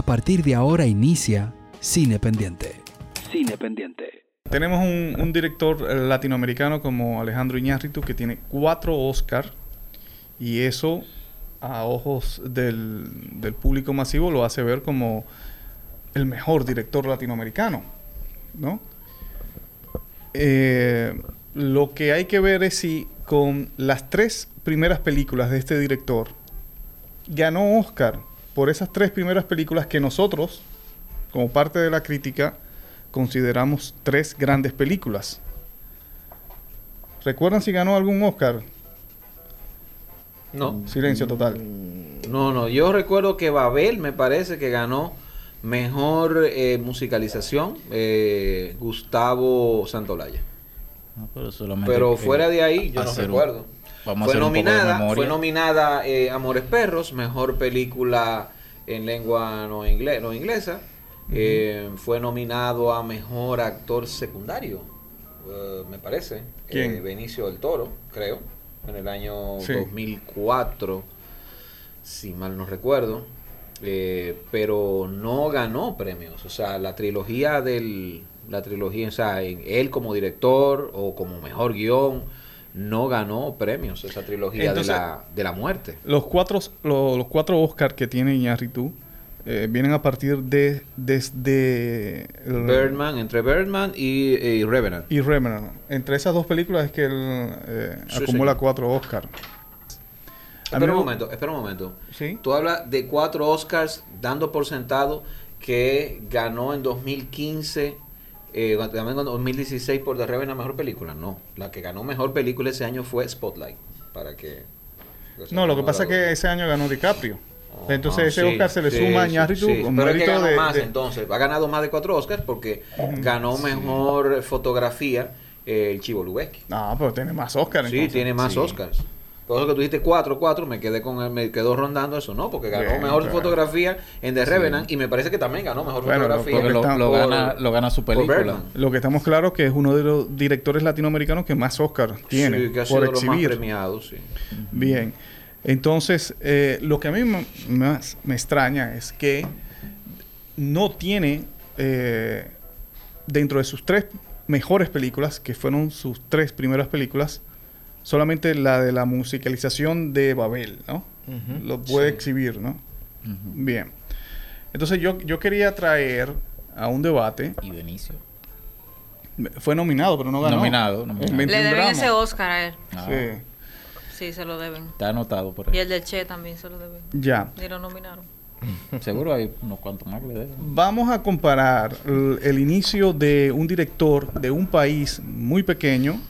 A partir de ahora inicia Cine Pendiente. Cine Pendiente. Tenemos un, director eh, latinoamericano como Alejandro Iñárritu que tiene cuatro Oscar y eso a ojos del, del público masivo lo hace ver como el mejor director latinoamericano, ¿no? Eh, lo que hay que ver es si con las tres primeras películas de este director ganó Oscar por esas tres primeras películas que nosotros, como parte de la crítica, consideramos tres grandes películas. ¿Recuerdan si ganó algún Oscar? No. Silencio total. Mm, no, no. Yo recuerdo que Babel me parece que ganó mejor eh, musicalización eh, Gustavo Santolaya. pero, fuera de ahí, yo no recuerdo. Fue, nominada, fue nominada eh, Amores Perros, mejor película en lengua no, inglés, no inglesa. fue nominado a mejor actor secundario, me parece. Benicio del Toro, creo en el año 2004, si mal no recuerdo, eh, pero no ganó premios. O sea, la trilogía del, la trilogía, o sea, él como director o como mejor guion, no ganó premios esa trilogía de, la, de la muerte. Los cuatro, los, cuatro Oscar que tiene Iñárritu eh, vienen a partir de desde Birdman, entre Birdman y, Revenant. Y Revenant. Entre esas dos películas es que él eh, acumula cuatro Oscars. Espera un momento, espera un momento. ¿Sí? Tú hablas de cuatro Oscars dando por sentado que ganó en 2015, eh, también en 2016 por The Revenant mejor película. No, la que ganó mejor película ese año fue Spotlight. Para que. No, lo que pasa es que ese año ganó DiCaprio. Entonces ese Oscar se le suma a Ñarritu con mérito de, más entonces. Ha ganado más de cuatro Oscars porque ganó mejor fotografía el Chivo Lubeski. No, pero tiene más Oscars. Sí, tiene más Oscars. Por eso que tú dijiste cuatro, cuatro, me quedé con él, me quedó rondando eso, no, porque ganó mejor fotografía en The Revenant y me parece que también ganó mejor fotografía. Lo, gana, lo gana su película. Lo que estamos claros que es uno de los directores latinoamericanos que más Oscar tiene que ha sido por exhibir. Los más premiados, sí. Bien. Entonces, eh, lo que a mí más me extraña es que no tiene eh, dentro de sus tres mejores películas, que fueron sus tres primeras películas, solamente la de la musicalización de Babel, ¿no? Lo puede exhibir, ¿no? Bien. Entonces yo, yo quería traer a un debate. Y Benicio. Fue nominado, pero no ganó. Nominado. Le deben ese Oscar a él. Ah. Sí. Sí, se lo deben. Está anotado por ahí. Y el del Che también se lo deben. Ya. Y lo nominaron. Seguro hay unos cuantos más que le deben. Vamos a comparar el, inicio de un director de un país muy pequeño,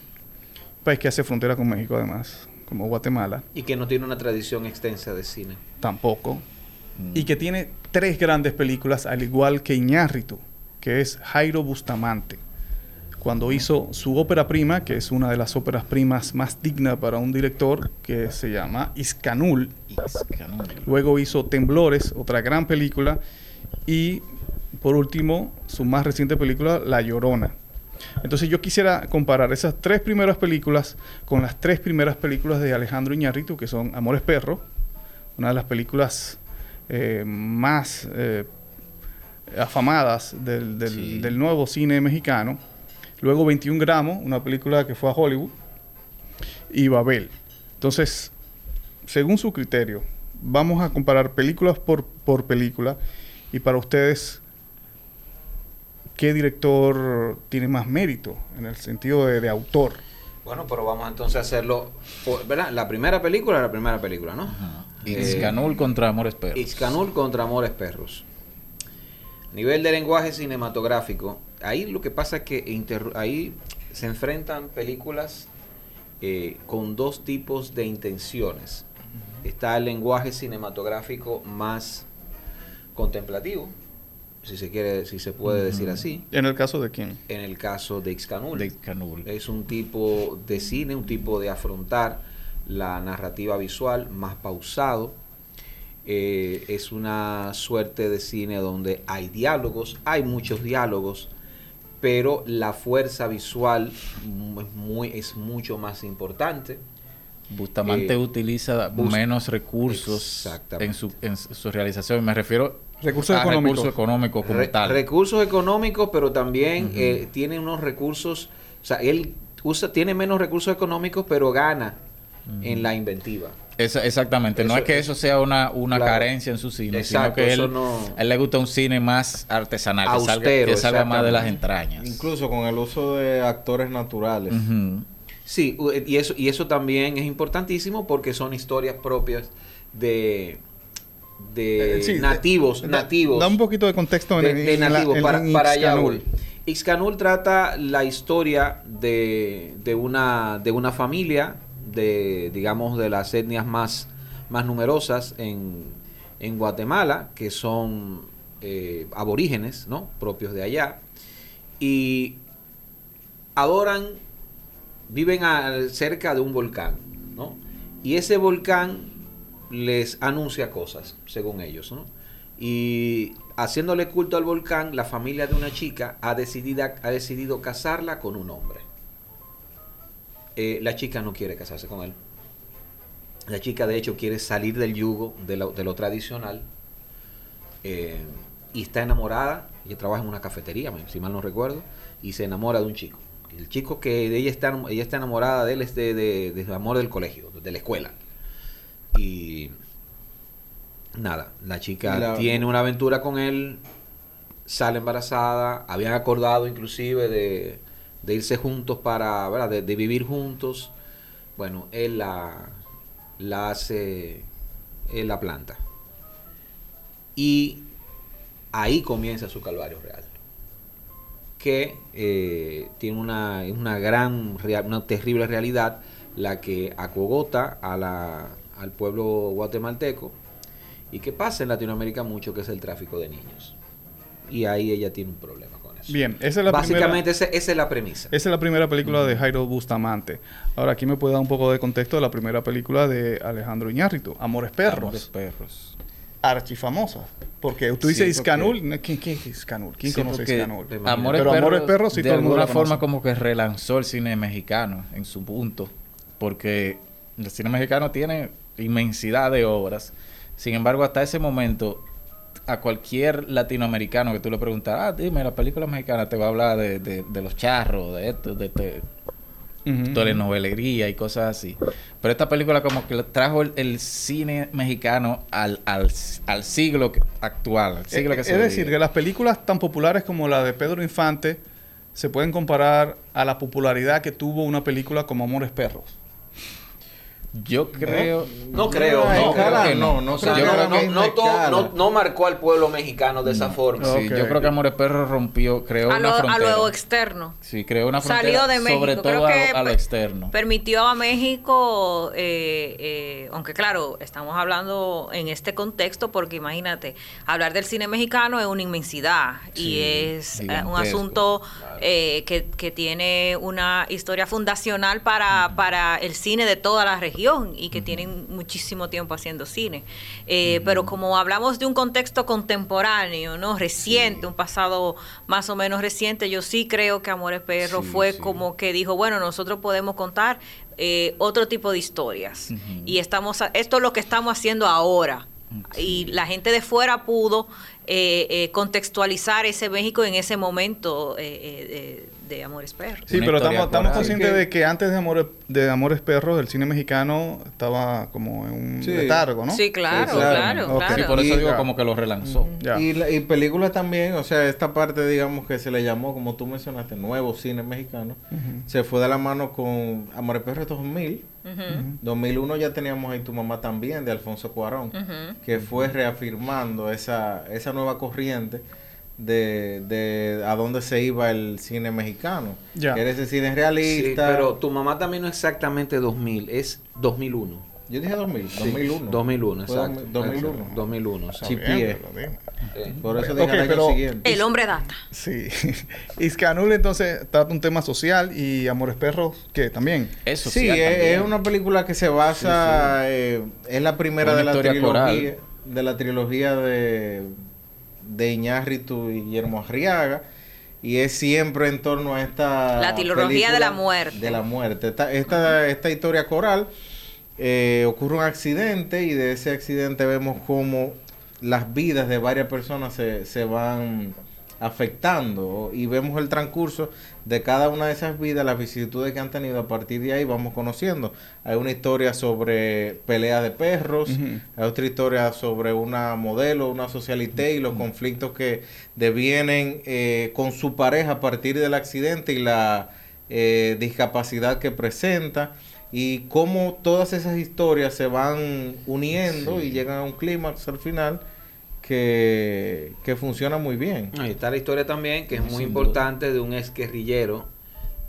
país que hace frontera con México además, como Guatemala. Y que no tiene una tradición extensa de cine. Tampoco. Mm. Y que tiene tres grandes películas, al igual que Iñárritu, que es Jairo Bustamante cuando hizo su ópera prima, que es una de las óperas primas más dignas para un director, que se llama Iscanul. Luego hizo Temblores, otra gran película. Y por último, su más reciente película, La Llorona. Entonces yo quisiera comparar esas tres primeras películas con las tres primeras películas de Alejandro Iñárritu, que son Amores Perro, una de las películas eh, más eh, afamadas del nuevo cine mexicano Luego 21 gramos, una película que fue a Hollywood. Y Babel. Entonces, según su criterio, vamos a comparar películas por, por película. Y para ustedes, ¿qué director tiene más mérito en el sentido de, autor? Bueno, pero vamos entonces a hacerlo, ¿verdad? La primera película, la primera película, ¿no? Ixcanul contra Amores Perros. Ixcanul contra Amores Perros. Nivel de lenguaje cinematográfico, ahí lo que pasa es que ahí se enfrentan películas eh, con dos tipos de intenciones. Está el lenguaje cinematográfico más contemplativo, si se quiere, si se puede decir así. ¿En el caso de quién? En el caso de Ixcanul. De Ixcanul. Es un tipo de cine, un tipo de afrontar la narrativa visual más pausado. Eh, es una suerte de cine donde hay diálogos, hay muchos diálogos, pero la fuerza visual es, muy, es mucho más importante. Bustamante utiliza menos recursos en su, en su realización. Me refiero recursos a económicos. recursos económicos como tal. Recursos económicos, pero también tiene unos recursos, o sea, él usa, tiene menos recursos económicos, pero gana en la inventiva. exactamente, no es que eso sea una, una carencia en su cine, sino que él, a él le gusta un cine más artesanal, que salga, más de las entrañas. Incluso con el uso de actores naturales. Sí, y eso, y eso también es importantísimo porque son historias propias de de eh, nativos, nativos. Da un poquito de contexto en, de, nativos para, para Ixcanul trata la historia de, de, una, de una familia de, digamos, de las etnias más, más numerosas en, en Guatemala, que son eh, aborígenes, ¿no? Propios de allá. Y adoran, viven cerca de un volcán, ¿no? Y ese volcán les anuncia cosas, según ellos, ¿no? Y haciéndole culto al volcán, la familia de una chica ha decidido, ha decidido casarla con un hombre. Eh, la chica no quiere casarse con él. La chica de hecho quiere salir del yugo de lo, tradicional eh, y está enamorada. Ella trabaja en una cafetería, si mal no recuerdo, y se enamora de un chico. El chico que de ella está, ella está enamorada de él es de, de, amor del colegio, de la escuela. Y nada, la chica tiene una aventura con él, sale embarazada, habían acordado inclusive de, de irse juntos para, ¿verdad? De, vivir juntos. Bueno, él la, la hace, él la planta. Y ahí comienza su calvario real. Que eh, tiene una, una gran, una terrible realidad, la que acogota a la, al pueblo guatemalteco y que pasa en Latinoamérica mucho, que es el tráfico de niños. Y ahí ella tiene un problema. Bien, esa es la Básicamente esa, es la premisa. Esa es la primera película de Jairo Bustamante. Ahora, aquí me puede dar un poco de contexto de la primera película de Alejandro Iñárritu, Amores Perros. Amores Perros. Archifamosa. Porque tú dices Iscanul. ¿Quién, ¿Quién, es Iscanul? ¿Quién conoce Iscanul? Amores Pero Amores Perros sí de todo el mundo alguna forma como que relanzó el cine mexicano en su punto. Porque el cine mexicano tiene inmensidad de obras. Sin embargo, hasta ese momento a cualquier latinoamericano que tú le preguntas, ah, dime, la película mexicana te va a hablar de, de, los charros, de esto, de, de telenovelería y cosas así. Pero esta película como que trajo el, cine mexicano al, al, al siglo actual. siglo que es decir, que las películas tan populares como la de Pedro Infante se pueden comparar a la popularidad que tuvo una película como Amores Perros. Yo creo. No, creo, no, creo que no. No, no, no, marcó al pueblo mexicano de esa forma. Sí, yo creo que Amores Perro rompió, creó una frontera. A lo externo. Sí, creó una frontera. Salió de México. Sobre todo a, lo externo. Permitió a México, eh, eh, aunque claro, estamos hablando en este contexto porque imagínate, hablar del cine mexicano es una inmensidad y es eh, un asunto eh, que, que tiene una historia fundacional para, para el cine de toda la y que tienen muchísimo tiempo haciendo cine. Eh, pero como hablamos de un contexto contemporáneo, ¿no? Reciente, un pasado más o menos reciente, yo sí creo que Amores Perro fue como que dijo, bueno, nosotros podemos contar eh, otro tipo de historias. Y estamos, esto es lo que estamos haciendo ahora. Y la gente de fuera pudo eh, contextualizar ese México en ese momento de Amores Perros. Sí, pero estamos, conscientes de que antes de Amores, de Amores Perros el cine mexicano estaba como en un letargo, ¿no? Sí, claro, claro, claro. por eso digo como que lo relanzó. Y, películas también, o sea, esta parte, digamos, que se le llamó, como tú mencionaste, nuevo cine mexicano, se fue de la mano con Amores Perros 2000. 2001 ya teníamos ahí Tu Mamá también, de Alfonso Cuarón, que fue reafirmando esa, esa nueva corriente de, de a dónde se iba el cine mexicano. Ya. Que era ese cine realista. pero tu mamá también no es exactamente 2000, es 2001. Yo dije 2000, 2001. 2001, exacto. 2001. 2001, Chipié. Por eso dije el año siguiente. El hombre data. Sí. Iscanul entonces trata un tema social y Amores Perros, ¿qué? También. Eso sí. es, una película que se basa, eh, es la primera de la trilogía, de la trilogía de de Iñárritu y Guillermo Arriaga. Y es siempre en torno a esta... La trilogía de la muerte. De la muerte. Esta, esta, esta historia coral eh, ocurre un accidente y de ese accidente vemos cómo las vidas de varias personas se, se van afectando y vemos el transcurso de cada una de esas vidas, las vicisitudes que han tenido, a partir de ahí vamos conociendo. Hay una historia sobre peleas de perros, hay otra historia sobre una modelo, una socialité y los conflictos que devienen eh, con su pareja a partir del accidente y la eh, discapacidad que presenta y cómo todas esas historias se van uniendo y llegan a un clímax al final que, funciona muy bien. Ahí está la historia también, que es muy importante, de un ex guerrillero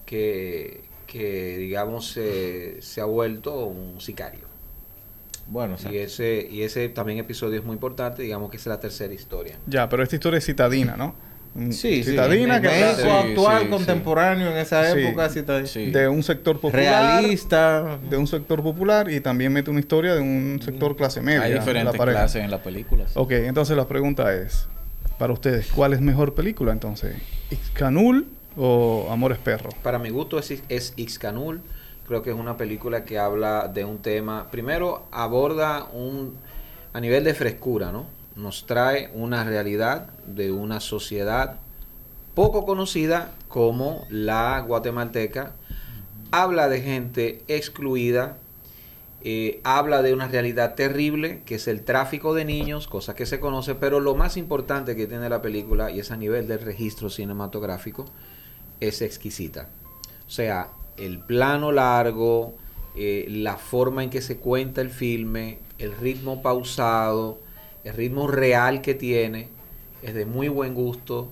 que, que digamos, se ha vuelto un sicario. Bueno, y ese, y ese también episodio es muy importante, digamos que es la tercera historia. Ya, pero esta historia es citadina, ¿no? Sí, citadina que México actual, contemporáneo en esa época, de un sector popular, realista, de un sector popular y también mete una historia de un sector clase media. Hay diferentes clases en las películas. Ok, entonces la pregunta es, para ustedes, ¿cuál es mejor película entonces? ¿Ixcanul o Amores Perros? Para mi gusto es, es Ixcanul. Creo que es una película que habla de un tema, primero aborda un, a nivel de frescura, ¿no? Nos trae una realidad de una sociedad poco conocida como la guatemalteca. Habla de gente excluida, eh, habla de una realidad terrible que es el tráfico de niños, cosa que se conoce, pero lo más importante que tiene la película, y es a nivel del registro cinematográfico, es exquisita. O sea, el plano largo, eh, la forma en que se cuenta el filme, el ritmo pausado, el ritmo real que tiene es de muy buen gusto,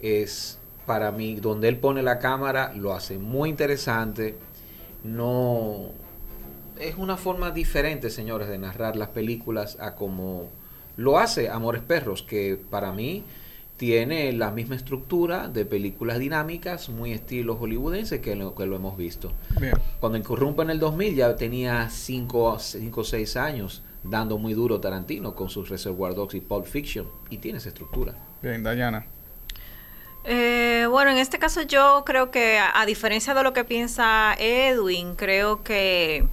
es para mí, donde él pone la cámara, lo hace muy interesante, no... Es una forma diferente, señores, de narrar las películas a como lo hace Amores Perros, que para mí tiene la misma estructura de películas dinámicas, muy estilo hollywoodense que lo, que lo hemos visto. Cuando Incurrumpa en el 2000 ya tenía 5 o 6 años dando muy duro Tarantino con sus Reservoir Dogs y Pulp Fiction y tiene esa estructura. Bien, Dayana. Eh, bueno, en este caso yo creo que a, diferencia de lo que piensa Edwin, creo que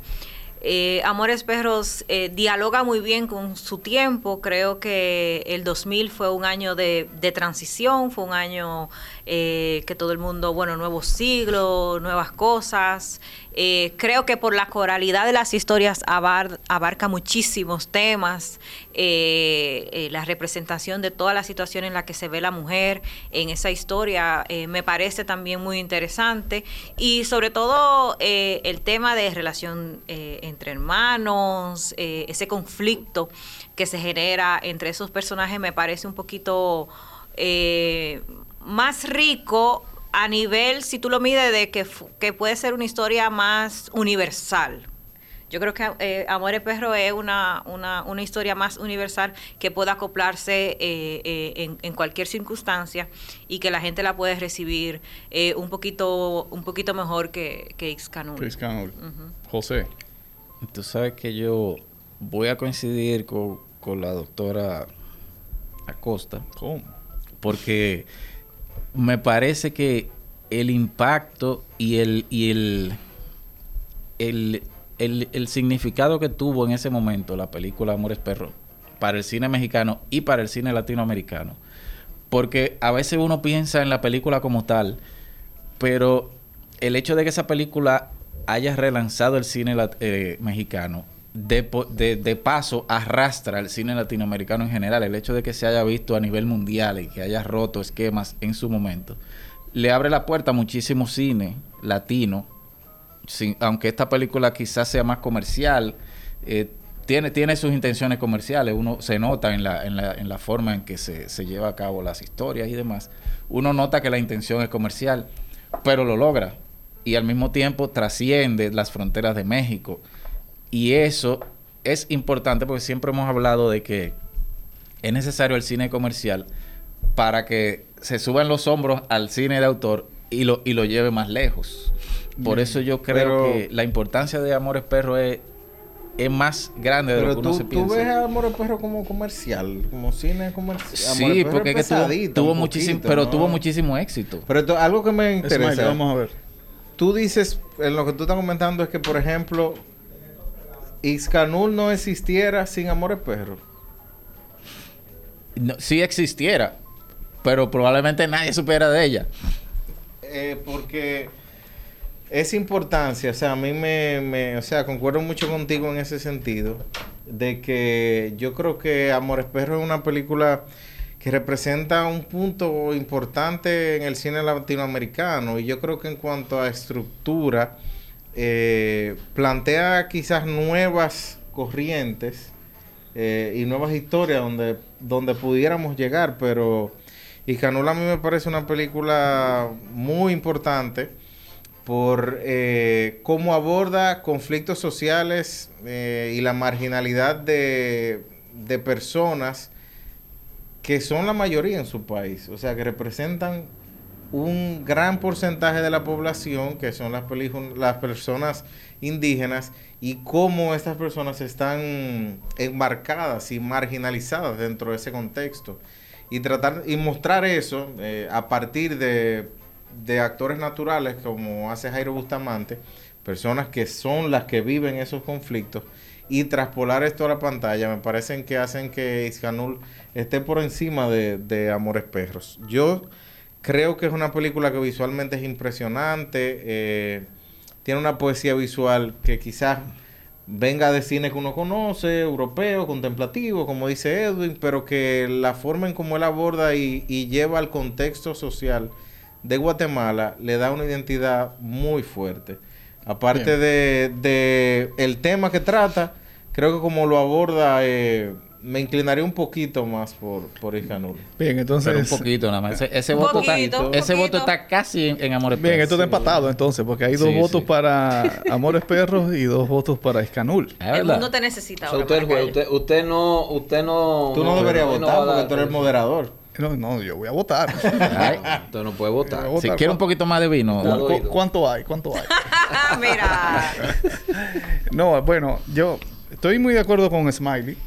eh, Amores Perros eh, dialoga muy bien con su tiempo. Creo que el 2000 fue un año de, de transición, fue un año eh, que todo el mundo, bueno, nuevo siglo, nuevas cosas. Eh, creo que por la coralidad de las historias abarca muchísimos temas, eh, la representación de toda la situación en la que se ve la mujer en esa historia me parece también muy interesante y sobre todo el tema de relación entre hermanos, ese conflicto que se genera entre esos personajes me parece un poquito más rico a nivel, si tú lo mides, de que, que puede ser una historia más universal. Yo creo que eh, Amores Perro es una, una, una, historia más universal que pueda acoplarse eh, eh, en, cualquier circunstancia y que la gente la puede recibir eh, un poquito un poquito mejor que, que Xcanul. José. Tú sabes que yo voy a coincidir con, con la doctora Acosta. ¿Cómo? Porque me parece que el impacto y el, y el, el, significado que tuvo en ese momento la película Amores Perros para el cine mexicano y para el cine latinoamericano. Porque a veces uno piensa en la película como tal, pero el hecho de que esa película haya relanzado el cine eh, mexicano de, de, paso arrastra el cine latinoamericano en general. El hecho de que se haya visto a nivel mundial y que haya roto esquemas en su momento, le abre la puerta a muchísimo cine latino. aunque esta película quizás sea más comercial, eh, tiene, tiene sus intenciones comerciales. Uno se nota en la, en la, en la forma en que se, se lleva a cabo las historias y demás. Uno nota que la intención es comercial, pero lo logra. Y al mismo tiempo trasciende las fronteras de México y eso es importante porque siempre hemos hablado de que es necesario el cine comercial para que se suban los hombros al cine de autor y lo, y lo lleve más lejos. Por eso yo creo que la importancia de Amores Perro es, es más grande de lo que uno se piensa. ¿Tú ves a Amores Perro como comercial, como cine comercial? Sí, porque es que tuvo, muchísimo, pero tuvo muchísimo éxito. Pero algo que me interesa. vamos a ver. Tú dices, en lo que tú estás comentando es que, por ejemplo, Iscanul no existiera sin Amores Perros. No, sí existiera, pero probablemente nadie supiera de ella. Eh, porque es importancia, o sea, a mí me, me, o sea, concuerdo mucho contigo en ese sentido, de que yo creo que Amores Perros es una película que representa un punto importante en el cine latinoamericano y yo creo que en cuanto a estructura eh, plantea quizás nuevas corrientes eh, y nuevas historias donde, donde pudiéramos llegar, pero Iscanula a mí me parece una película muy importante por eh, cómo aborda conflictos sociales y la marginalidad de, de personas que son la mayoría en su país, o sea, que representan un gran porcentaje de la población, que son las, las personas indígenas, y cómo estas personas están enmarcadas y marginalizadas dentro de ese contexto. Y tratar y mostrar eso eh, a partir de, de actores naturales, como hace Jairo Bustamante, personas que son las que viven esos conflictos, y traspolar esto a la pantalla me parecen que hacen que Iscanul esté por encima de, Amores Perros. Yo creo que es una película que visualmente es impresionante, eh, tiene una poesía visual que quizás venga de cine que uno conoce, europeo, contemplativo, como dice Edwin, pero que la forma en cómo él aborda y, lleva al contexto social de Guatemala le da una identidad muy fuerte. Aparte de, de, el tema que trata, creo que como lo aborda, eh, me inclinaría un poquito más por, por Bien, entonces. un poquito nada más. Ese, voto, está, ese voto está casi en, Amores Perros. Bien, esto está empatado entonces, porque hay dos votos para Amores Perros y dos votos para Iscanul. El mundo te necesita. usted, usted, no. Usted no tú no, deberías votar porque tú eres el moderador. No, no, yo voy a votar. Usted no puede votar. Si quiere un poquito más de vino. ¿Cuánto hay? ¿Cuánto hay? Mira. no, bueno, yo estoy muy de acuerdo con Smiley.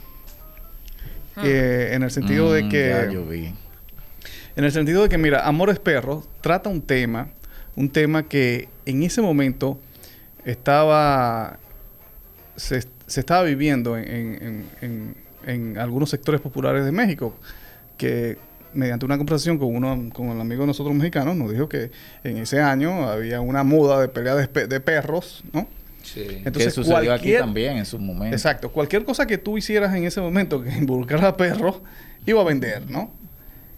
Hmm. en el sentido de mm, que. yo vi. En el sentido de que, mira, Amores Perros trata un tema, un tema que en ese momento estaba. se, estaba viviendo en, en, algunos sectores populares de México, que mediante una conversación con uno, con el amigo de nosotros mexicanos, nos dijo que en ese año había una moda de pelea de, de perros, ¿no? Sí. Entonces, que sucedió aquí también en su momento. Exacto. Cualquier cosa que tú hicieras en ese momento que involucrara a perros, iba a vender, ¿no?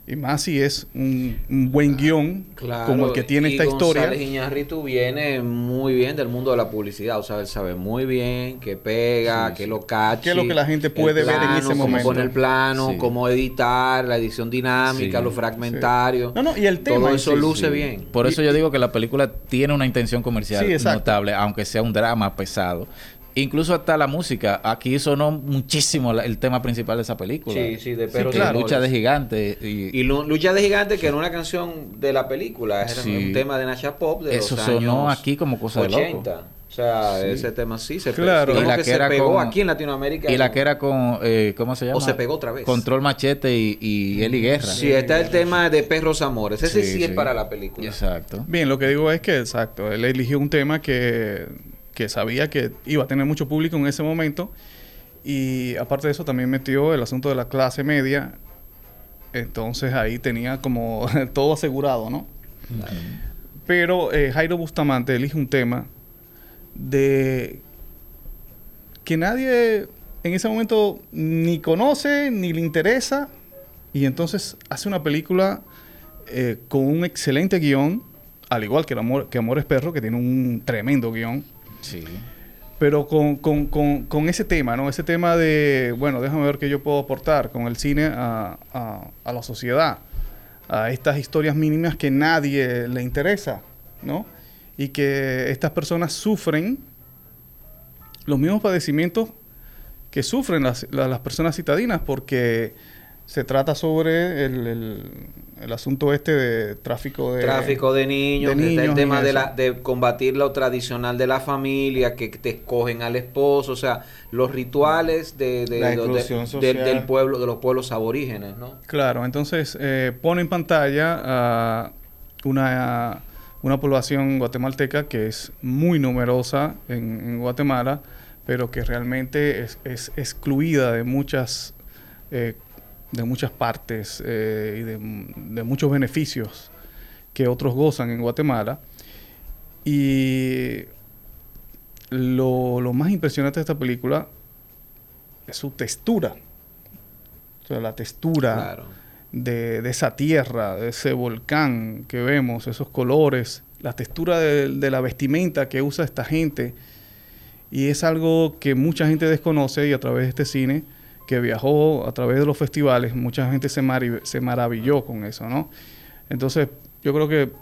Y más si es un, buen guion como el que tiene esta historia. González Iñárritu viene muy bien del mundo de la publicidad. O sea, él sabe muy bien qué pega, qué lo cacha. Qué es lo que la gente puede ver en ese momento. Cómo poner el plano, cómo editar, la edición dinámica, lo fragmentario. No, no, y el tema. Todo eso luce bien. Por eso yo digo que la película tiene una intención comercial notable, aunque sea un drama pesado. Incluso hasta la música. Aquí sonó muchísimo el tema principal de esa película. Sí, sí, de perros. Lucha de gigantes. Y, Lucha de gigantes, que era una canción de la película. Era un tema de Nasha Pop de Eso sonó aquí como cosa 80. de loco. O sea, ese tema sí se claro. pegó. Y la que, se pegó aquí en Latinoamérica. Y la que era con, eh, ¿cómo se llama? O se pegó otra vez. Control Machete y, y Eli Guerra. Sí, está el tema de Perros Amores. Ese sí, sí es para la película. Exacto. Bien, lo que digo es que, exacto, él eligió un tema que que sabía que iba a tener mucho público en ese momento. Y aparte de eso, también metió el asunto de la clase media. Entonces ahí tenía como todo asegurado, ¿no? Pero eh, Jairo Bustamante elige un tema de que nadie en ese momento ni conoce ni le interesa. Y entonces hace una película eh, con un excelente guion, al igual que, Amor, que Amores Perro, que tiene un tremendo guion. Sí. Pero con, con, con, ese tema, ¿no? Ese tema de, bueno, déjame ver qué yo puedo aportar con el cine a, a, la sociedad, a estas historias mínimas que nadie le interesa, ¿no? Y que estas personas sufren los mismos padecimientos que sufren las, las personas citadinas porque se trata sobre el, el, asunto este de tráfico de tráfico de niños, el tema de, la, de combatir lo tradicional de la familia, que te escogen al esposo, o sea, los rituales de, del pueblo, de los pueblos aborígenes, ¿no? Claro, entonces eh, pone en pantalla a una, una población guatemalteca que es muy numerosa en, en Guatemala, pero que realmente es, excluida de muchas, eh, de muchas partes eh, y de, muchos beneficios que otros gozan en Guatemala. Y lo, lo más impresionante de esta película es su textura. O sea, la textura de, de, esa tierra, de ese volcán que vemos, esos colores, la textura de, de, la vestimenta que usa esta gente. Y es algo que mucha gente desconoce y a través de este cine que viajó a través de los festivales, mucha gente se, se maravilló con eso, ¿no? Entonces, yo creo que,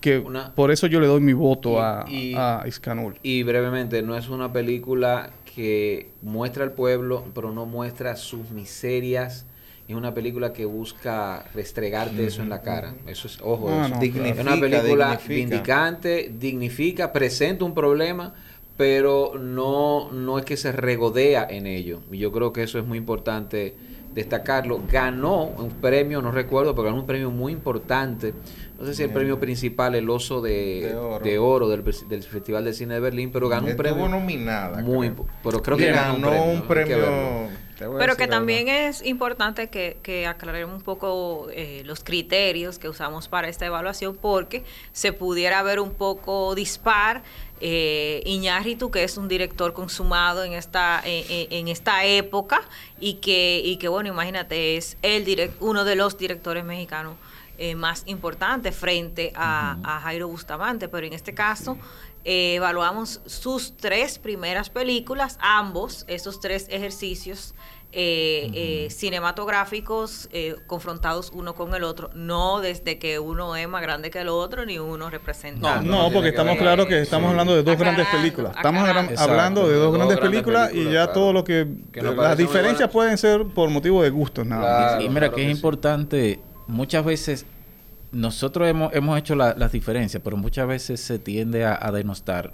que por eso yo le doy mi voto a, a Iscanul. Y brevemente, no es una película que muestra al pueblo, pero no muestra sus miserias. Es una película que busca restregarte eso en la cara. Eso es, ojo, es una película vindicante, dignifica, presenta un problema, pero no, no es que se regodea en ello. Y yo creo que eso es muy importante destacarlo. Ganó un premio, no recuerdo, pero ganó un premio muy importante. No sé si el premio principal, el oso de, oro, del, Festival de Cine de Berlín, pero ganó un premio. nominada. Muy, pero creo que ganó un premio. pero que también es importante que, que aclaremos un poco eh, los criterios que usamos para esta evaluación, porque se pudiera ver un poco dispar eh, Iñárritu, que es un director consumado en esta, en, esta época y que, y que, bueno, imagínate, es el direct, uno de los directores mexicanos eh, más importantes frente a, Jairo Bustamante, pero en este caso eh, evaluamos sus tres primeras películas, ambos, esos tres ejercicios eh, eh, cinematográficos eh, confrontados uno con el otro, no desde que uno es más grande que el otro ni uno representa. No, no, porque estamos claros que estamos hablando de dos grandes películas. Estamos hablando de dos, grandes, películas, y ya todo lo que, las diferencias pueden ser por motivo de gustos nada Y, mira que, es importante muchas veces nosotros hemos, hemos hecho las diferencias, pero muchas veces se tiende a, a denostar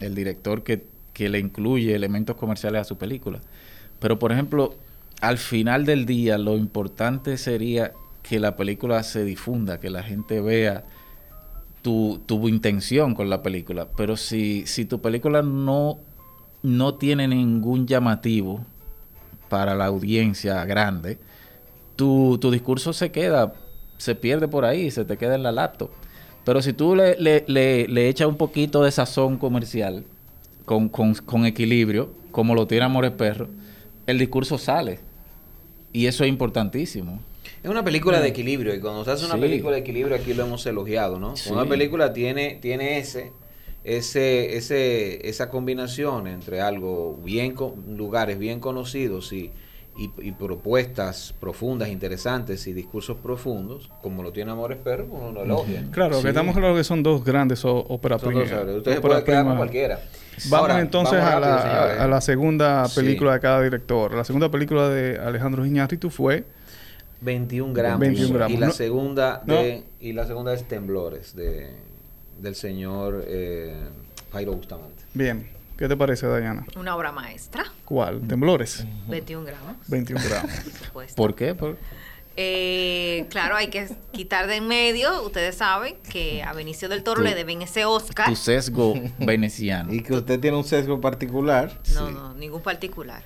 el director que, que le incluye elementos comerciales a su película. Pero, por ejemplo, al final del día, lo importante sería que la película se difunda, que la gente vea tu, tu intención con la película. Pero si, si tu película no, no tiene ningún llamativo para la audiencia grande, tu, tu discurso se queda, se pierde por ahí, se te queda en la laptop. Pero si tú le, le, le, echas un poquito de sazón comercial, con, con, con equilibrio, como lo tiene Amores Perro, el discurso sale. Y eso es importantísimo. Es una película de equilibrio y cuando se hace una película de equilibrio aquí lo hemos elogiado, ¿no? Una película tiene, tiene ese, ese, ese, esa combinación entre algo bien, lugares bien conocidos y, y, propuestas profundas, interesantes y discursos profundos, como lo tiene Amores Perros, uno lo elogia. Claro, que estamos claros que son dos grandes óperas primas. Ustedes pueden quedar con cualquiera. Vamos entonces a, la, a, la, segunda película de cada director. La segunda película de Alejandro Iñárritu fue 21 gramos. 21 gramos. Y la segunda de, y la segunda es Temblores de del señor eh, Jairo Bustamante. Bien. ¿Qué te parece, Dayana? Una obra maestra. ¿Cuál? ¿Temblores? 21 gramos. 21 gramos. Por, qué? Eh, claro, hay que quitar de en medio. Ustedes saben que a Benicio del Toro le deben ese Oscar. Tu sesgo veneciano. y que usted tiene un sesgo particular. No, no, ningún particular.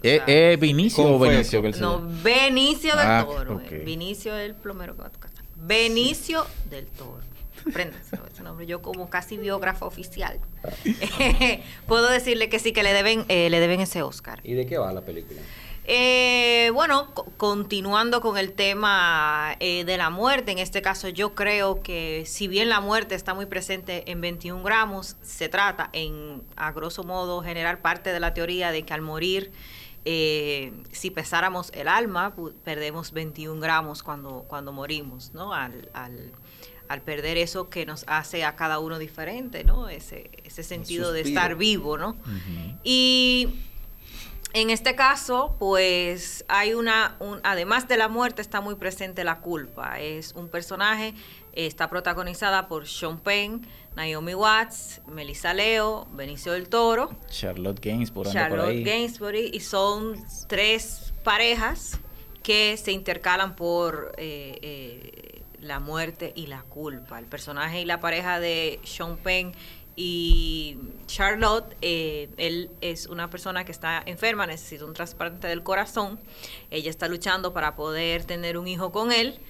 ¿Es eh, Vinicio o Benicio? Que no, Benicio del ah, Toro. Benicio es el plomero que va a tu casa. Benicio del Toro ese nombre. Yo como casi biógrafa oficial, puedo decirle que sí, que le deben, eh, le deben ese Oscar. ¿Y de qué va la película? Eh, bueno, continuando con el tema eh, de la muerte, en este caso yo creo que si bien la muerte está muy presente en 21 gramos, se trata en, a grosso modo, generar parte de la teoría de que al morir, si pesáramos el alma, perdemos 21 gramos cuando, cuando morimos, ¿no? al, al perder eso que nos hace a cada uno diferente, ¿no? Ese, ese sentido de estar vivo, ¿no? Y en este caso, pues hay una, además de la muerte, está muy presente la culpa. Es un personaje, está protagonizada por Sean Penn, Naomi Watts, Melissa Leo, Benicio del Toro, Charlotte Gainsbourg, Charlotte Gainsbury, y son tres parejas que se intercalan por eh, eh, la muerte y la culpa. El personaje y la pareja de Sean Penn y Charlotte, eh, él es una persona que está enferma, necesita un trasplante del corazón. Ella está luchando para poder tener un hijo con él.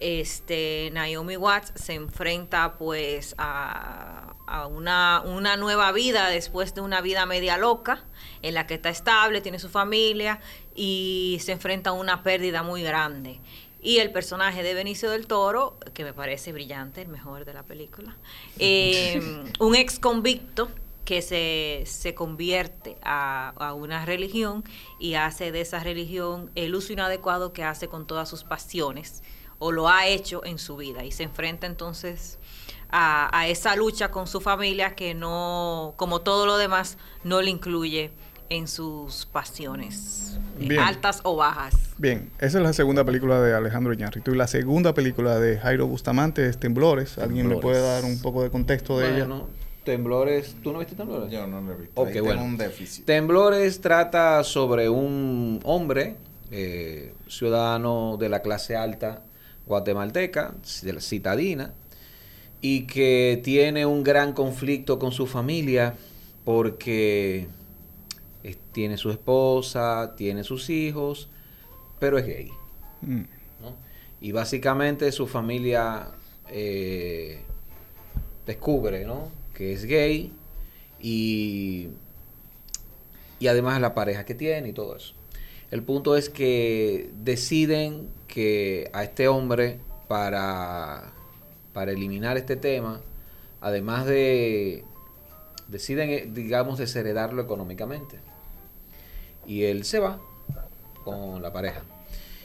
Este, Naomi Watts se enfrenta pues a, una, una, nueva vida después de una vida media loca, en la que está estable, tiene su familia y se enfrenta a una pérdida muy grande. Y el personaje de Benicio del Toro, que me parece brillante, el mejor de la película, eh, un ex convicto que se, se convierte a, a, una religión y hace de esa religión el uso inadecuado que hace con todas sus pasiones o lo ha hecho en su vida. Y se enfrenta entonces a, a esa lucha con su familia que no, como todo lo demás, no le incluye en sus pasiones, altas o bajas. Bien, esa es la segunda película de Alejandro Iñárritu. Y la segunda película de Jairo Bustamante es Temblores. ¿Alguien me puede dar un poco de contexto de ella? Temblores, ¿tú no viste Temblores? Yo no lo he visto. Ok, bueno. un déficit. Temblores trata sobre un hombre, eh, ciudadano de la clase alta guatemalteca, citadina, y que tiene un gran conflicto con su familia porque tiene su esposa, tiene sus hijos, pero es gay. Mm. Y básicamente su familia eh, descubre ¿no? que es gay y, y además la pareja que tiene y todo eso. El punto es que deciden que a este hombre para, para eliminar este tema, además de, deciden, eh, digamos, desheredarlo económicamente y él se va con la pareja.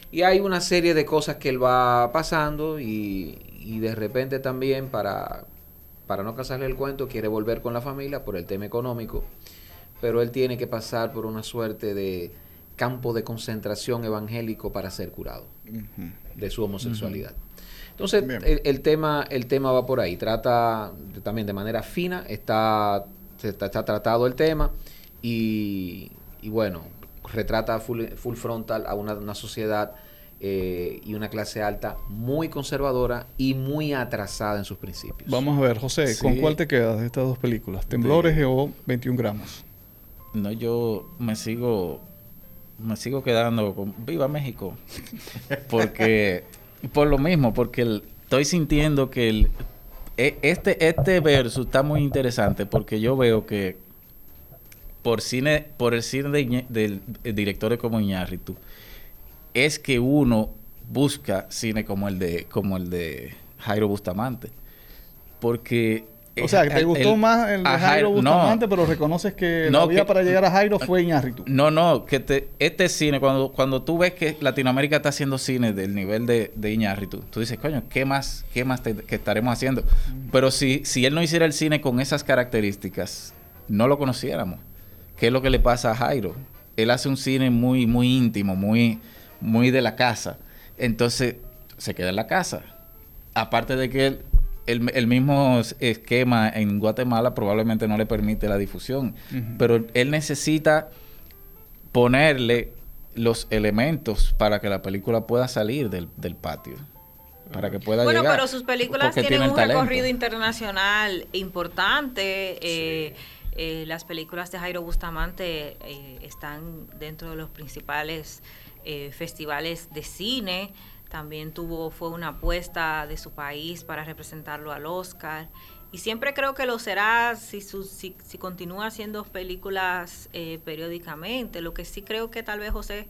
Y hay una serie de cosas que él va pasando y, de repente también para, para no casarle el cuento quiere volver con la familia por el tema económico, pero él tiene que pasar por una suerte de campo de concentración evangélico para ser curado de su homosexualidad. Entonces, el, tema, el tema va por ahí. Trata también de manera fina, está, está, está tratado el tema y, y bueno, retrata full, full frontal a una, sociedad eh, y una clase alta muy conservadora y muy atrasada en sus principios. Vamos a ver, José, ¿con cuál te quedas de estas dos películas? ¿Temblores o 21 gramos? No, yo me sigo me sigo quedando con Viva México. porque por lo mismo, porque estoy sintiendo que el, e, este este verso está muy interesante porque yo veo que por cine, por el cine del director como Iñárritu, es que uno busca cine como el de, como el de Jairo Bustamante. Porque o sea, que te gustó más el de Jairo, Bustamante, pero reconoces que la vía para llegar a Jairo fue Iñárritu. No, no, que te, este cine, cuando, cuando tú ves que Latinoamérica está haciendo cine del nivel de, de Iñárritu, tú dices, coño, ¿qué más, qué más que estaremos haciendo? Mm. Pero si, si él no hiciera el cine con esas características, no lo conociéramos. ¿Qué es lo que le pasa a Jairo? Él hace un cine muy, muy íntimo, muy, muy de la casa. Entonces, se queda en la casa. Aparte de que el, mismo esquema en Guatemala probablemente no le permite la difusión. Pero él necesita ponerle los elementos para que la película pueda salir del, patio. Para que pueda bueno, llegar. pero sus películas tienen un recorrido internacional importante. Eh, eh, las películas de Jairo Bustamante eh, están dentro de los principales eh, festivales de cine. También tuvo, fue una apuesta de su país para representarlo al Oscar. Y siempre creo que lo será si, si, si continúa haciendo películas periódicamente. Lo que sí creo que tal vez José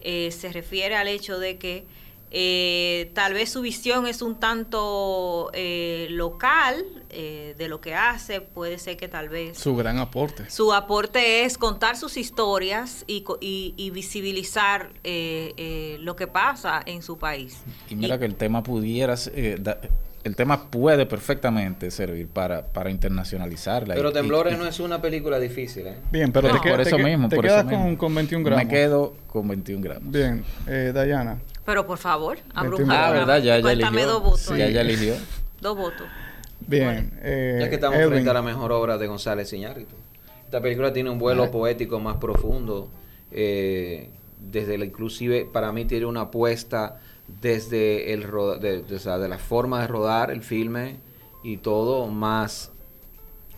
se refiere al hecho de que eh, tal vez su visión es un tanto eh, local eh, de lo que hace, puede ser que tal vez... Su gran aporte. Su aporte es contar sus historias y, y, visibilizar lo que pasa en su país. Y mira que el tema pudiera... el tema puede perfectamente servir para, para internacionalizarla. Pero Temblores no es una película difícil, Bien, pero por eso mismo. Te quedas con, con, 21 gramos. Me quedo con 21 gramos. Bien, eh, Dayana. Pero por favor, abrumar. Ah, ¿verdad? Ya, ya eligió. dos votos. Sí, ya, ya eligió. dos votos. Bien. Eh, ya que estamos frente a la mejor obra de González Iñárritu. Esta película tiene un vuelo poético más profundo. Eh, desde la, inclusive, para mí tiene una apuesta desde el de, de, la forma de rodar el filme y todo más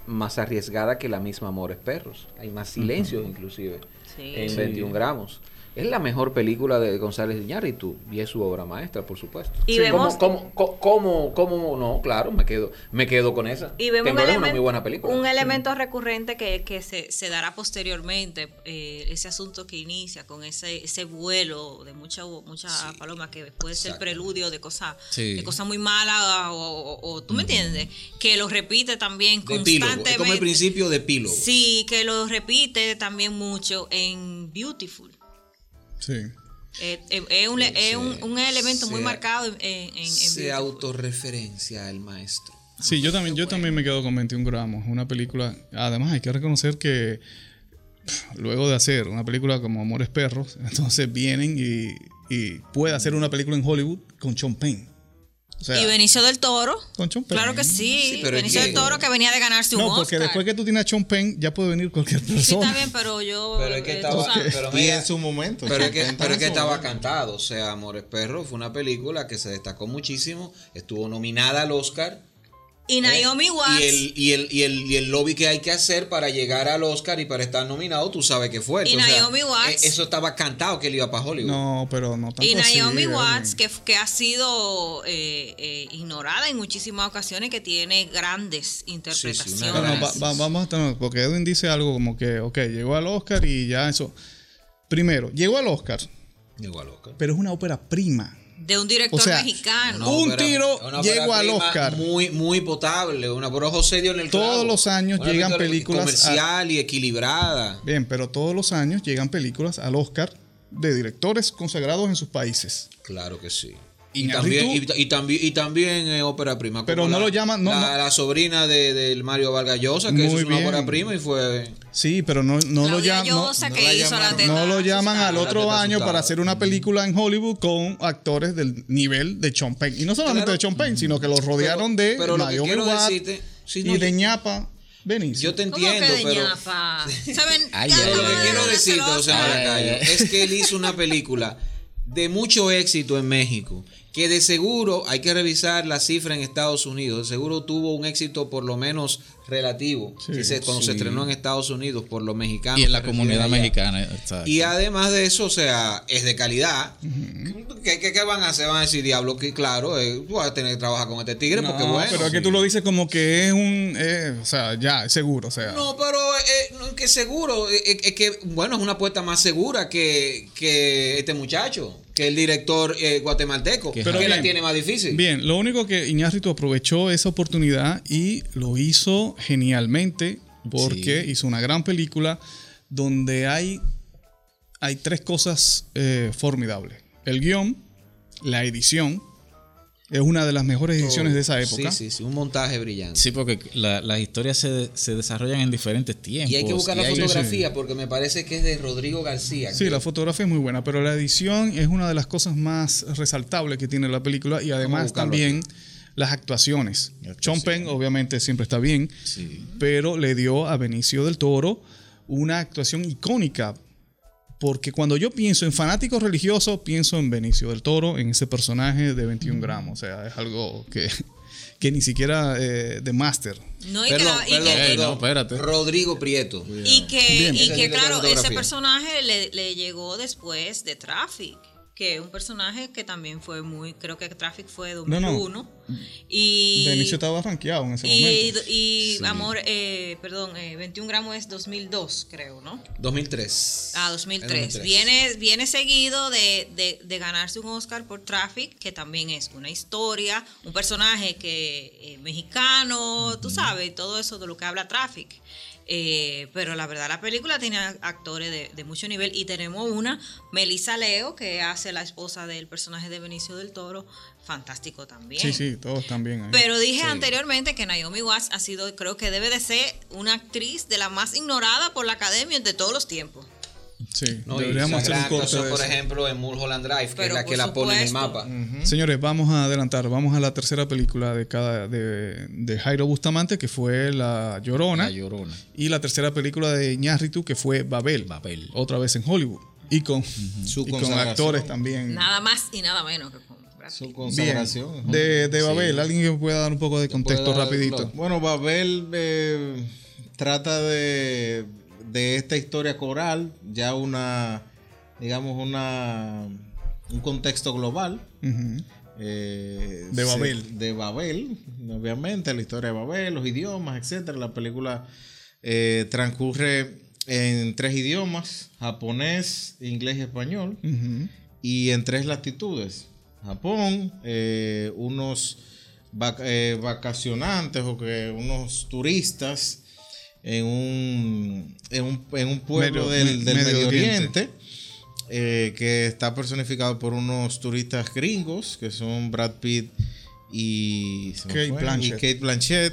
más arriesgada que la misma Amores Perros. Hay más silencio inclusive en 21 gramos. Es la mejor película de González Iñárritu y es su obra maestra, por supuesto. Y vemos ¿Cómo, cómo, cómo, no, claro, me quedo, me quedo con esa. Y vemos un, una muy buena película. un elemento recurrente que, que se, se, dará posteriormente, eh, ese asunto que inicia con ese, ese vuelo de mucha, mucha paloma que puede ser preludio de cosas de cosas muy malas o, tú me entiendes, que lo repite también constantemente. como el principio de Pilo. Sí, que lo repite también mucho en Beautiful. Sí. Eh, eh, es, un, es un, elemento muy marcado en, en, Se autorreferencia el maestro. Sí, yo también, yo también me quedo con 21 gramos. Una película. Además, hay que reconocer que luego de hacer una película como Amores Perros, entonces vienen y, y puede hacer una película en Hollywood con Sean Penn y Benicio del Toro. Con Claro que sí. Benicio del Toro que venía de ganarse un no, porque después que tú tienes a Chompen, ya puede venir cualquier persona. Sí, está bien, pero yo. Pero es que estaba. Pero y en su momento. Pero es que, pero es que estaba cantado. O sea, Amores Perro fue una película que se destacó muchísimo. Estuvo nominada al Oscar y Naomi Watts. Y el, y, el, y, el, y el lobby que hay que hacer para llegar al Oscar y para estar nominado, tú sabes que fue. Y Naomi Watts. E, eso estaba cantado que él iba para Hollywood. No, pero no tanto Y Naomi Watts, que, que, ha sido eh, eh, ignorada en muchísimas ocasiones, que tiene grandes interpretaciones. vamos a tener, porque Edwin dice algo como que, ok, llegó al Oscar y ya eso. Primero, llegó al Oscar. Llegó al Oscar. Pero es una ópera prima de un director mexicano. un tiro llegó al Oscar. Muy, muy potable. Una por José dio en el Todos los años llegan películas. Comercial y equilibrada. Bien, pero todos los años llegan películas al Oscar de directores consagrados en sus países. Claro que sí. Y también, y, también, y también ópera prima. Pero no lo llaman. la, sobrina de, del Mario Vargallosa, que es una ópera prima y fue. Sí, pero no, no lo llaman. No, lo llaman al otro año para hacer una película en Hollywood con actores del nivel de Sean Penn. Y no solamente de Sean Penn, sino que los rodearon de pero Naomi y de ñapa. Benicio. Yo te entiendo, pero. ¿Saben? lo que quiero decirte, o sea, es que él hizo una película de mucho éxito en México que de seguro hay que revisar la cifra en Estados Unidos. De seguro tuvo un éxito por lo menos relativo cuando se estrenó en Estados Unidos por los mexicanos. Y en la comunidad mexicana. Y además de eso, o sea, es de calidad. ¿Qué, van a hacer? Van a decir, diablo, que claro, eh, tú vas a tener que trabajar con este tigre porque bueno. Pero es que tú lo dices como que es un, eh, o sea, ya, es seguro, o sea. No, pero eh, que seguro, es que, bueno, es una apuesta más segura que, que este muchacho que el director eh, guatemalteco, pero que la tiene más difícil. Bien, lo único que Iñárritu aprovechó esa oportunidad y lo hizo genialmente porque hizo una gran película donde hay, hay tres cosas eh, formidables. El guion, la edición es una de las mejores ediciones de esa época. Sí, sí, sí, un montaje brillante. Sí, porque las historias se, se, desarrollan en diferentes tiempos. Y hay que buscar la fotografía porque me parece que es de Rodrigo García. Sí, la fotografía es muy buena, pero la edición es una de las cosas más resaltables que tiene la película y además también las actuaciones. Chompen obviamente siempre está bien, pero le dio a Benicio del Toro una actuación icónica porque cuando yo pienso en fanáticos religiosos, pienso en Benicio del Toro, en ese personaje de 21 gramos. O sea, es algo que, que ni siquiera eh, de máster. No, y perdón, que, perdón, no, espérate. Rodrigo Prieto. Y que, y que claro, ese personaje le, le, llegó después de Traffic que es un personaje que también fue muy, creo que Traffic fue 2001. No, no. Y, de inicio estaba rankeado en ese y, momento. Y, Amor, eh, perdón, 21 eh, gramos es 2002, creo, ¿no? 2003. Ah, 2003. Viene, viene seguido de, de, de, ganarse un Oscar por Traffic, que también es una historia, un personaje que eh, mexicano, tú sabes, todo eso de lo que habla Traffic. Eh, pero la verdad, la película tiene actores de, mucho nivel y tenemos una, Melissa Leo, que hace la esposa del personaje de Benicio del Toro, fantástico también. Sí, sí, todos también. Pero dije anteriormente que Naomi Watts ha sido, creo que debe de ser una actriz de la más ignorada por la academia de todos los tiempos. Sí, deberíamos hacer un corte por ejemplo, en Mulholland Drive, que es la que la pone en el mapa. Señores, vamos a adelantar, vamos a la tercera película de cada de, de Jairo Bustamante, que fue La Llorona. La Llorona. Y la tercera película de Iñárritu, que fue Babel. Babel. Otra vez en Hollywood. Y con, y con actores también. Nada más y nada menos que con Su consagración. De, de, Babel, alguien que me pueda dar un poco de contexto rapidito. Bueno, Babel eh, trata de, de esta historia coral, ya una, digamos, una un contexto global. Eh, de Babel. de Babel, obviamente, la historia de Babel, los idiomas, etcétera. La película eh, transcurre en tres idiomas: japonés, inglés y español. Y en tres latitudes: Japón, eh, unos vacacionantes o que unos turistas en un, en un, pueblo del, Medio, Oriente eh, que está personificado por unos turistas gringos, que son Brad Pitt y, Kate, Blanchett.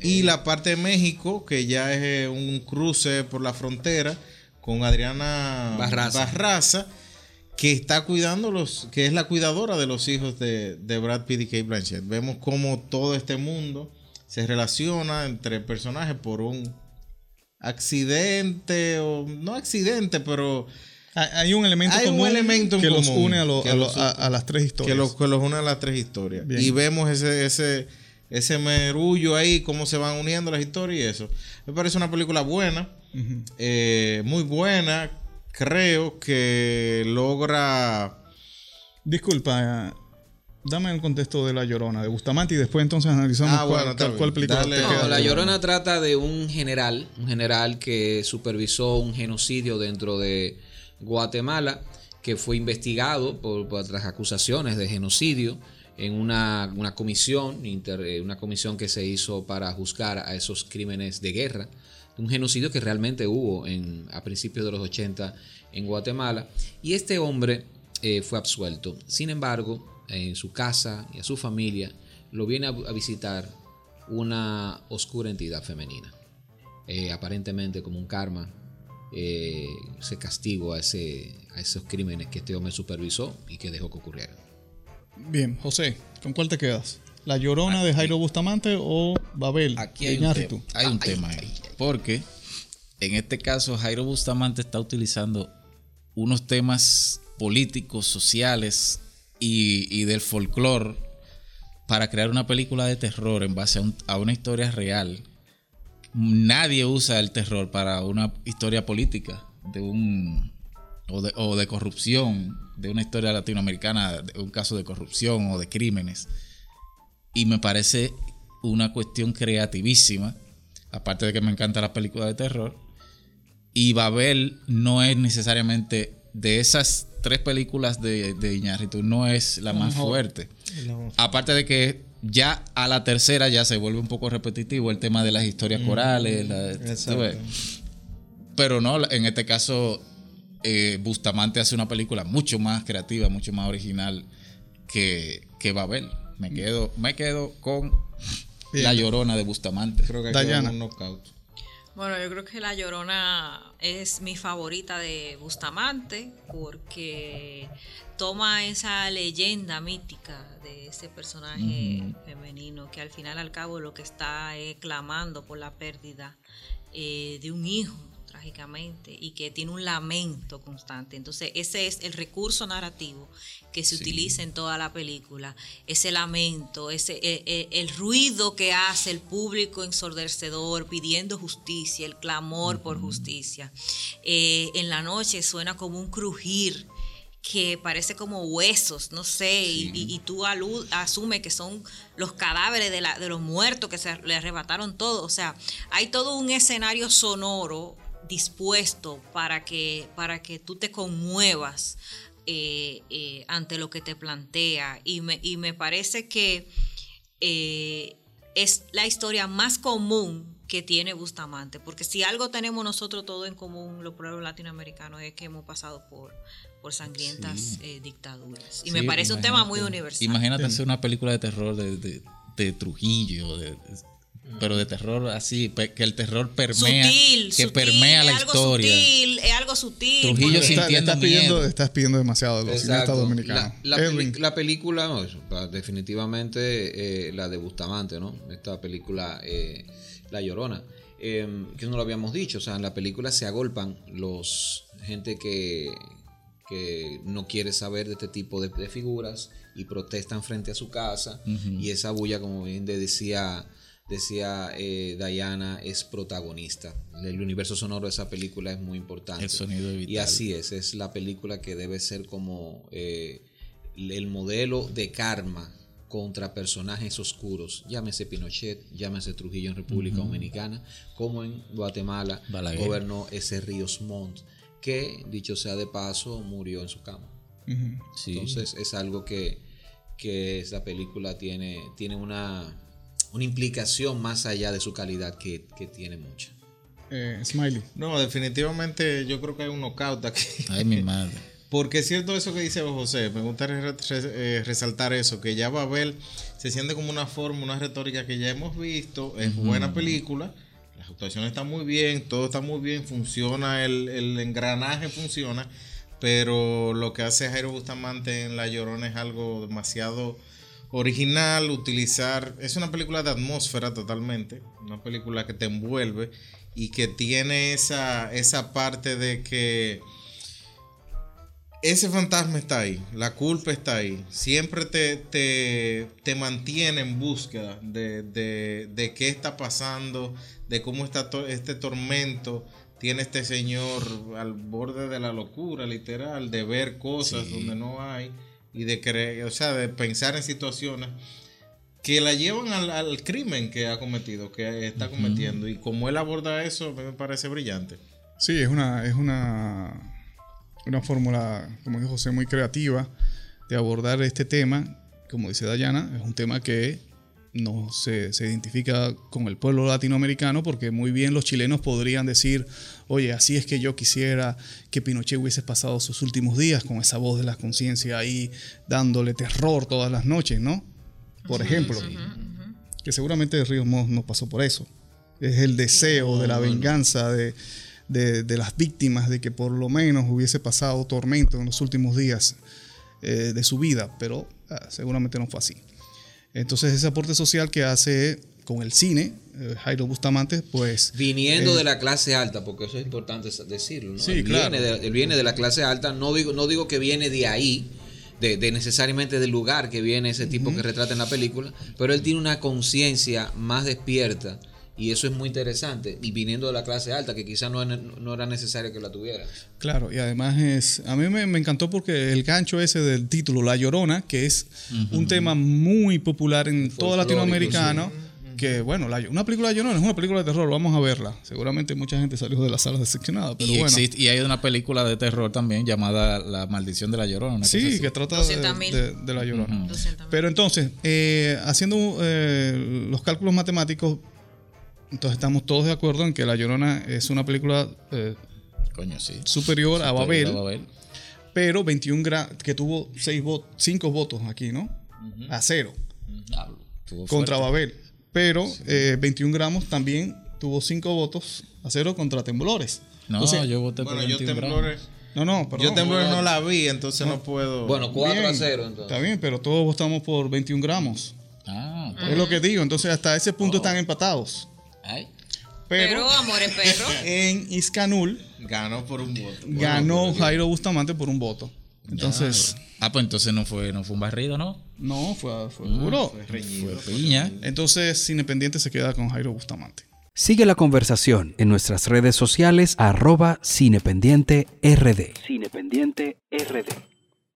y la parte de México, que ya es eh, un cruce por la frontera con Adriana Barraza, que está cuidando los, que es la cuidadora de los hijos de, de Brad Pitt y Kate Blanchett. Vemos cómo todo este mundo se relaciona entre personajes por un accidente, o no accidente, pero hay un elemento común que los une a, las tres historias. Que los, que los une a las tres historias. Y vemos ese, ese, ese merullo ahí, cómo se van uniendo las historias y eso. Me parece una película buena, eh, muy buena. Creo que logra... Disculpa, dame el contexto de La Llorona, de Bustamante, y después entonces analizamos ah, cuál, película La Llorona trata de un general, un general que supervisó un genocidio dentro de Guatemala, que fue investigado por, otras acusaciones de genocidio en una, comisión, eh, una comisión que se hizo para juzgar a esos crímenes de guerra, un genocidio que realmente hubo en, a principios de los 80 en Guatemala, y este hombre eh, fue absuelto. Sin embargo, en su casa y a su familia lo viene a, visitar una oscura entidad femenina, eh, aparentemente como un karma eh, ese castigo a, ese, a esos crímenes que este hombre supervisó y que dejó que ocurrieran. Bien, José, ¿con cuál te quedas? ¿La Llorona de Jairo Bustamante o Babel? Aquí hay, un, tema, hay un tema ahí. Porque en este caso Jairo Bustamante está utilizando unos temas políticos, sociales y, del folclore para crear una película de terror en base a una historia real nadie usa el terror para una historia política de un o de, corrupción, de una historia latinoamericana, de un caso de corrupción o de crímenes. Y me parece una cuestión creativísima, aparte de que me encanta la película de terror. Y Babel no es necesariamente de esas tres películas de, de Iñárritu, no es la más fuerte. Aparte de que ya a la tercera ya se vuelve un poco repetitivo el tema de las historias mm, corales. pero no, en este caso, eh, Bustamante hace una película mucho más creativa, mucho más original que, que Babel. Me quedo, me quedo con La Llorona de Bustamante. Creo que hay un knockout. Bueno, yo creo que La Llorona es mi favorita de Bustamante porque toma esa leyenda mítica de ese personaje femenino que al final al cabo lo que está es clamando por la pérdida eh, de un hijo trágicamente y que tiene un lamento constante. Entonces ese es el recurso narrativo que se utiliza en toda la película, ese lamento, ese eh, eh, el ruido que hace el público ensordecedor pidiendo justicia, el clamor por justicia. Eh, en la noche suena como un crujir que parece como huesos, no sé, y, tú asumes que son los cadáveres de, la, de los muertos que se le arrebataron todo. O sea, hay todo un escenario sonoro dispuesto para que, para que tú te conmuevas eh, eh, ante lo que te plantea. Y me, y me parece que eh, es la historia más común que tiene Bustamante, porque si algo tenemos nosotros todo en común, los pueblos latinoamericanos, es que hemos pasado por, por sangrientas dictaduras. Y me parece un tema muy universal. Imagínate hacer una película de terror de, de, de Trujillo, de, pero de terror así, que el terror permea, que permea la historia. es algo sutil. Trujillo sintiendo estás pidiendo, estás pidiendo demasiado de los cineastas dominicanos. La, película, no, definitivamente eh, la de Bustamante, ¿no? Esta película, eh, La Llorona, em, que no lo habíamos dicho, o sea, en la película se agolpan los gente que que no quiere saber de este tipo de, figuras y protestan frente a su casa. Y esa bulla, como bien decía, decía eh, Diana, es protagonista. El universo sonoro de esa película es muy importante. El sonido Y así es, es la película que debe ser como eh, el modelo de karma contra personajes oscuros, llámese Pinochet, llámese Trujillo en República Dominicana, como en Guatemala gobernó ese Ríos Montt que, dicho sea de paso, murió en su cama. Entonces es algo que, que esta película tiene, tiene una, una implicación más allá de su calidad que, tiene mucha. Eh, Smiley. No, definitivamente yo creo que hay un knockout aquí. Ay, mi madre. Porque es cierto eso que dice José, me gustaría eh, resaltar eso, que ya Babel se siente como una forma, una retórica que ya hemos visto, es buena película, la actuación está muy bien, todo está muy bien, funciona, el, engranaje funciona, pero lo que hace Jairo Bustamante en La Llorona es algo demasiado original, utilizar, es una película de atmósfera totalmente, una película que te envuelve y que tiene esa, esa parte de que ese fantasma está ahí, la culpa está ahí, siempre te, te, mantiene en búsqueda de, de, qué está pasando, de cómo está este tormento. Tiene este señor al borde de la locura, literal, de ver cosas donde no hay y de creer, o sea, de pensar en situaciones que la llevan al, crimen que ha cometido, que está cometiendo. Y como él aborda eso, me parece brillante. Sí, es una, es una una fórmula, como dijo José, muy creativa de abordar este tema. Como dice Dayana, es un tema que no se, se, identifica con el pueblo latinoamericano porque muy bien los chilenos podrían decir, oye, así es que yo quisiera que Pinochet hubiese pasado sus últimos días con esa voz de la conciencia ahí dándole terror todas las noches, ¿no? Por ejemplo, que seguramente Ríos Montt no pasó por eso. Es el deseo de la venganza, de, de, las víctimas, de que por lo menos hubiese pasado tormento en los últimos días eh, de su vida, pero ah, seguramente no fue así. Entonces ese aporte social que hace con el cine, eh, Jairo Bustamante, pues... Viniendo de la clase alta, porque eso es importante decirlo, ¿no? Sí, él claro. Viene de, él viene de la clase alta, no digo, no digo que viene de ahí, de, necesariamente del lugar que viene ese tipo que retrata en la película, pero él tiene una conciencia más despierta y eso es muy interesante. Y viniendo de la clase alta, que quizás no, no, era necesario que la tuviera. Claro, y además es. A mí me, encantó porque el gancho ese del título, La Llorona, que es un tema muy popular en todo latinoamericano. Que bueno, una película de Llorona es una película de terror, vamos a verla. Seguramente mucha gente salió de las salas decepcionada, pero y bueno. y hay una película de terror también llamada La Maldición de la Llorona. sí, que trata de, la Llorona. Pero entonces, eh, haciendo eh, los cálculos matemáticos, entonces estamos todos de acuerdo en que La Llorona es una película eh, superior, a, Babel, pero 21 que tuvo 5 votos aquí, ¿no? A cero. Contra Babel. Pero 21 eh, gramos también tuvo 5 votos a cero contra Temblores. No, yo voté por bueno, yo Temblores. No, no, Yo Temblores no la vi, entonces no, puedo. Bueno, 4 a 0 entonces. Está bien, pero todos votamos por 21 gramos. Ah, es lo que digo. Entonces, hasta ese punto oh. están empatados. Pero, Amores Perro. En Iscanul. Ganó por un voto. Ganó Jairo Bustamante por un voto. Entonces. Ah, pues entonces no fue, no fue un barrido, ¿no? No, fue, fue mm, duro. Fue, fue piña. Entonces, Independiente se queda con Jairo Bustamante. Sigue la conversación en nuestras redes sociales arroba Cinependiente RD. Cinependiente RD.